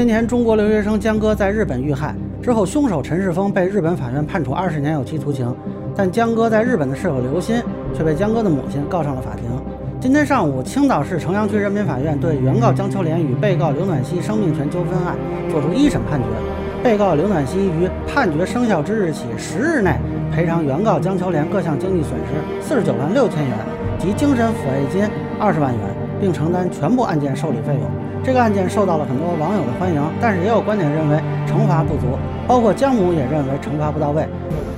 年前，中国留学生江歌在日本遇害之后，凶手陈世峰被日本法院判处二十年有期徒刑，但江歌在日本的室友刘鑫却被江歌的母亲告上了法庭。今天上午，青岛市城阳区人民法院对原告江秋莲与被告刘暖曦生命权纠纷案作出一审判决，被告刘暖曦于判决生效之日起十日内赔偿原告江秋莲各项经济损失四十九万六千元及精神抚慰金二十万元，并承担全部案件受理费用。这个案件受到了很多网友的欢迎，但是也有观点认为惩罚不足，包括江母也认为惩罚不到位。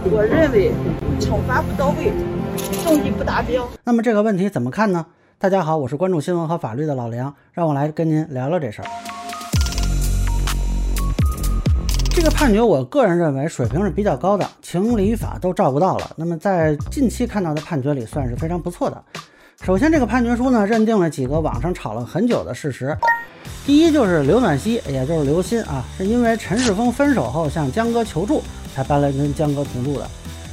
我认为惩罚不到位，证据不达标。那么这个问题怎么看呢？大家好，我是关注新闻和法律的老梁，让我来跟您聊聊这事儿。这个判决，我个人认为水平是比较高的，情理法都照顾到了。那么在近期看到的判决里，算是非常不错的。首先，这个判决书呢，认定了几个网上吵了很久的事实。第一就是刘暖曦，也就是刘鑫啊，是因为陈世峰分手后向江哥求助，才搬来跟江哥同住的。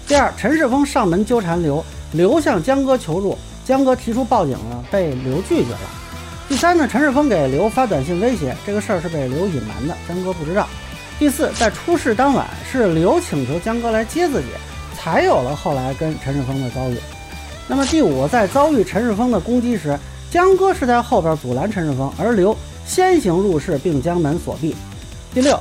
第二，陈世峰上门纠缠刘，刘向江哥求助，江哥提出报警了，被刘拒绝了。第三呢，陈世峰给刘发短信威胁，这个事儿是被刘隐瞒的，江哥不知道。第四，在出事当晚，是刘请求江哥来接自己，才有了后来跟陈世峰的遭遇。那么第五，在遭遇陈世峰的攻击时，江哥是在后边阻拦陈世峰，而刘先行入室并将门锁闭。第六，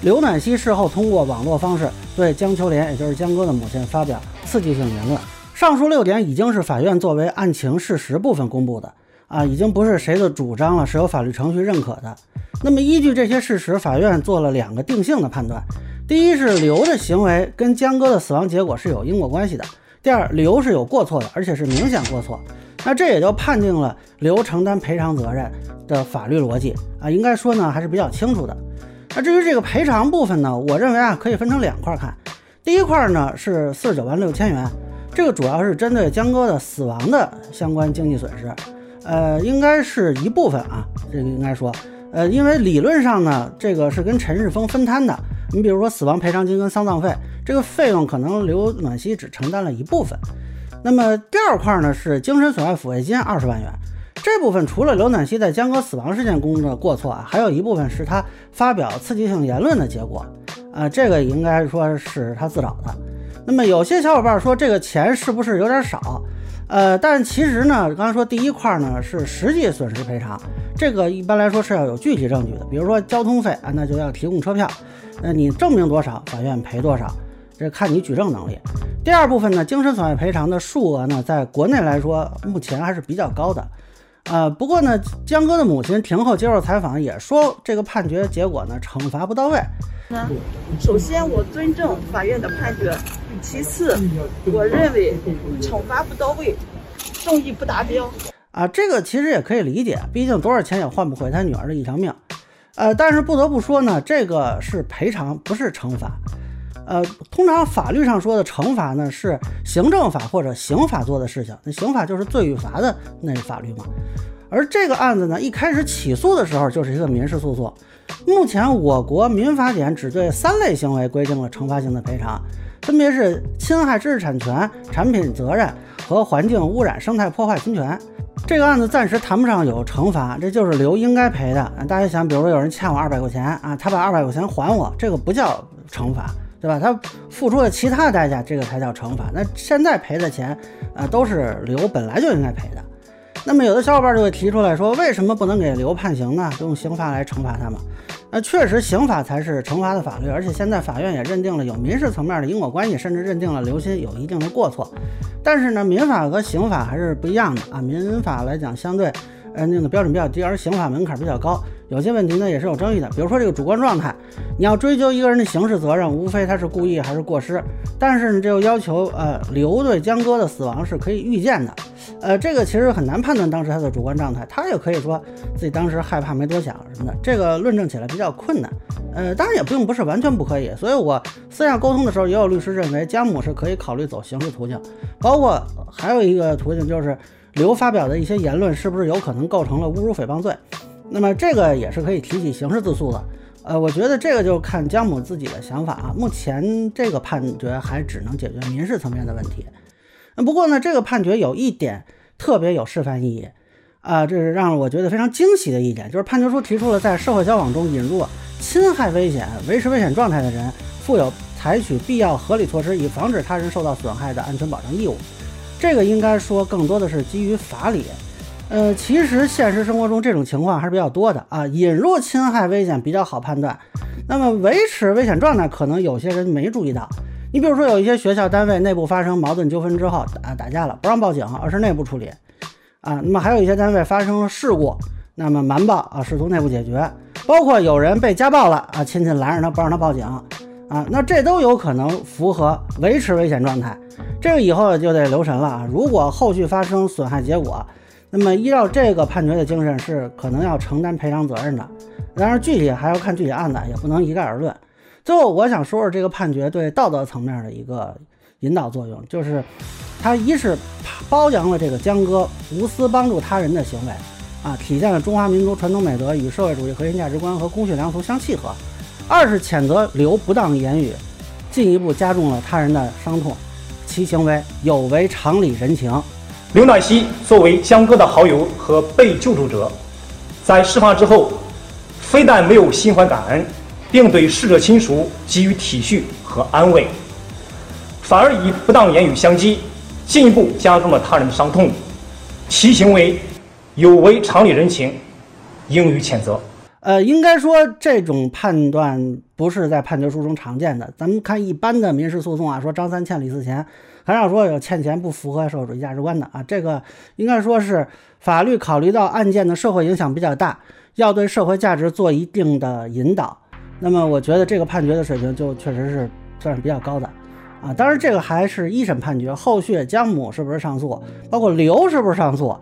刘暖曦事后通过网络方式对江秋莲，也就是江哥的母亲发表刺激性言论。上述六点已经是法院作为案情事实部分公布的啊，已经不是谁的主张了，是有法律程序认可的。那么依据这些事实，法院做了两个定性的判断：第一是刘的行为跟江哥的死亡结果是有因果关系的。第二，刘是有过错的，而且是明显过错，那这也就判定了刘承担赔偿责任的法律逻辑啊，应该说呢还是比较清楚的。那至于这个赔偿部分呢，我认为啊可以分成两块看。第一块呢是四十九万六千元，这个主要是针对江哥的死亡的相关经济损失，呃，应该是一部分啊，这个应该说，呃，因为理论上呢，这个是跟陈世峰分摊的。你比如说死亡赔偿金跟丧葬费，这个费用可能刘暖曦只承担了一部分。那么第二块呢是精神损害抚慰金二十万元，这部分除了刘暖曦在江哥死亡事件中的过错啊，还有一部分是他发表刺激性言论的结果啊，这个应该说是他自找的。那么有些小伙伴说这个钱是不是有点少？呃，但其实呢，刚才说第一块呢是实际损失赔偿，这个一般来说是要有具体证据的，比如说交通费啊，那就要提供车票。那你证明多少，法院赔多少，这看你举证能力。第二部分呢，精神损害赔偿的数额呢，在国内来说目前还是比较高的。呃，不过呢，江哥的母亲庭后接受采访也说，这个判决结果呢，惩罚不到位。首先我尊重法院的判决，其次我认为惩罚不到位，正义不达标。啊，这个其实也可以理解，毕竟多少钱也换不回他女儿的一条命。呃，但是不得不说呢，这个是赔偿，不是惩罚。呃，通常法律上说的惩罚呢，是行政法或者刑法做的事情。那刑法就是罪与罚的那法律嘛。而这个案子呢，一开始起诉的时候就是一个民事诉讼。目前我国民法典只对三类行为规定了惩罚性的赔偿，分别是侵害知识产权、产品责任和环境污染、生态破坏侵权。这个案子暂时谈不上有惩罚，这就是刘应该赔的。大家想，比如说有人欠我二百块钱啊，他把二百块钱还我，这个不叫惩罚，对吧？他付出了其他代价，这个才叫惩罚。那现在赔的钱，呃，都是刘本来就应该赔的。那么有的小伙伴就会提出来说，为什么不能给刘判刑呢？用刑法来惩罚他们？那确实，刑法才是惩罚的法律，而且现在法院也认定了有民事层面的因果关系，甚至认定了刘鑫有一定的过错。但是呢，民法和刑法还是不一样的啊。民法来讲，相对呃那个标准比较低，而刑法门槛比较高，有些问题呢也是有争议的。比如说这个主观状态，你要追究一个人的刑事责任，无非他是故意还是过失。但是呢，这又要求呃刘对江哥的死亡是可以预见的。呃，这个其实很难判断当时他的主观状态，他也可以说自己当时害怕没多想什么的，这个论证起来比较困难。呃，当然也并不是完全不可以，所以我私下沟通的时候，也有律师认为江母是可以考虑走刑事途径，包括还有一个途径就是刘发表的一些言论是不是有可能构成了侮辱诽谤罪，那么这个也是可以提起刑事自诉的。呃，我觉得这个就看江母自己的想法啊，目前这个判决还只能解决民事层面的问题。不过呢，这个判决有一点特别有示范意义，啊，这是让我觉得非常惊喜的一点，就是判决书提出了在社会交往中引入侵害危险、维持危险状态的人，负有采取必要合理措施以防止他人受到损害的安全保障义务。这个应该说更多的是基于法理。呃，其实现实生活中这种情况还是比较多的啊。引入侵害危险比较好判断，那么维持危险状态可能有些人没注意到。你比如说，有一些学校单位内部发生矛盾纠纷之后打打架了，不让报警，而是内部处理啊。那么还有一些单位发生事故，那么瞒报啊，试图内部解决。包括有人被家暴了啊，亲戚拦着他不让他报警啊，那这都有可能符合维持危险状态。这个以后就得留神了啊。如果后续发生损害结果，那么依照这个判决的精神，是可能要承担赔偿责任的。当然，具体还要看具体案子，也不能一概而论。最后，我想说说这个判决对道德层面的一个引导作用，就是它一是褒扬了这个江哥无私帮助他人的行为，啊，体现了中华民族传统美德与社会主义核心价值观和公序良俗相契合；二是谴责刘不当言语，进一步加重了他人的伤痛，其行为有违常理人情。刘乃希作为江歌的好友和被救助者，在事发之后，非但没有心怀感恩，并对逝者亲属给予体恤和安慰，反而以不当言语相激，进一步加重了他人的伤痛，其行为有违常理人情，应予谴责。呃，应该说这种判断不是在判决书中常见的。咱们看一般的民事诉讼啊，说张三欠李四钱。很少说有欠钱不符合社会主义价值观的啊，这个应该说是法律考虑到案件的社会影响比较大，要对社会价值做一定的引导。那么我觉得这个判决的水平就确实是算是比较高的啊。当然这个还是一审判决，后续江母是不是上诉，包括刘是不是上诉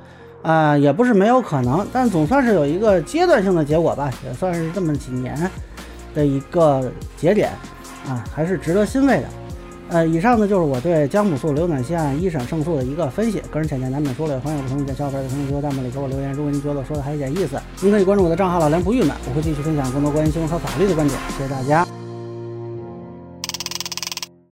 啊，也不是没有可能。但总算是有一个阶段性的结果吧，也算是这么几年的一个节点啊，还是值得欣慰的。呃，以上呢就是我对江母诉刘暖西案一审胜诉的一个分析，个人浅见难免说了，欢迎不同意见小伙伴在评论区和弹幕里给我留言。如果您觉得我说的还有点意思，您可以关注我的账号老梁不郁闷，我会继续分享更多关于新闻和法律的观点。谢谢大家。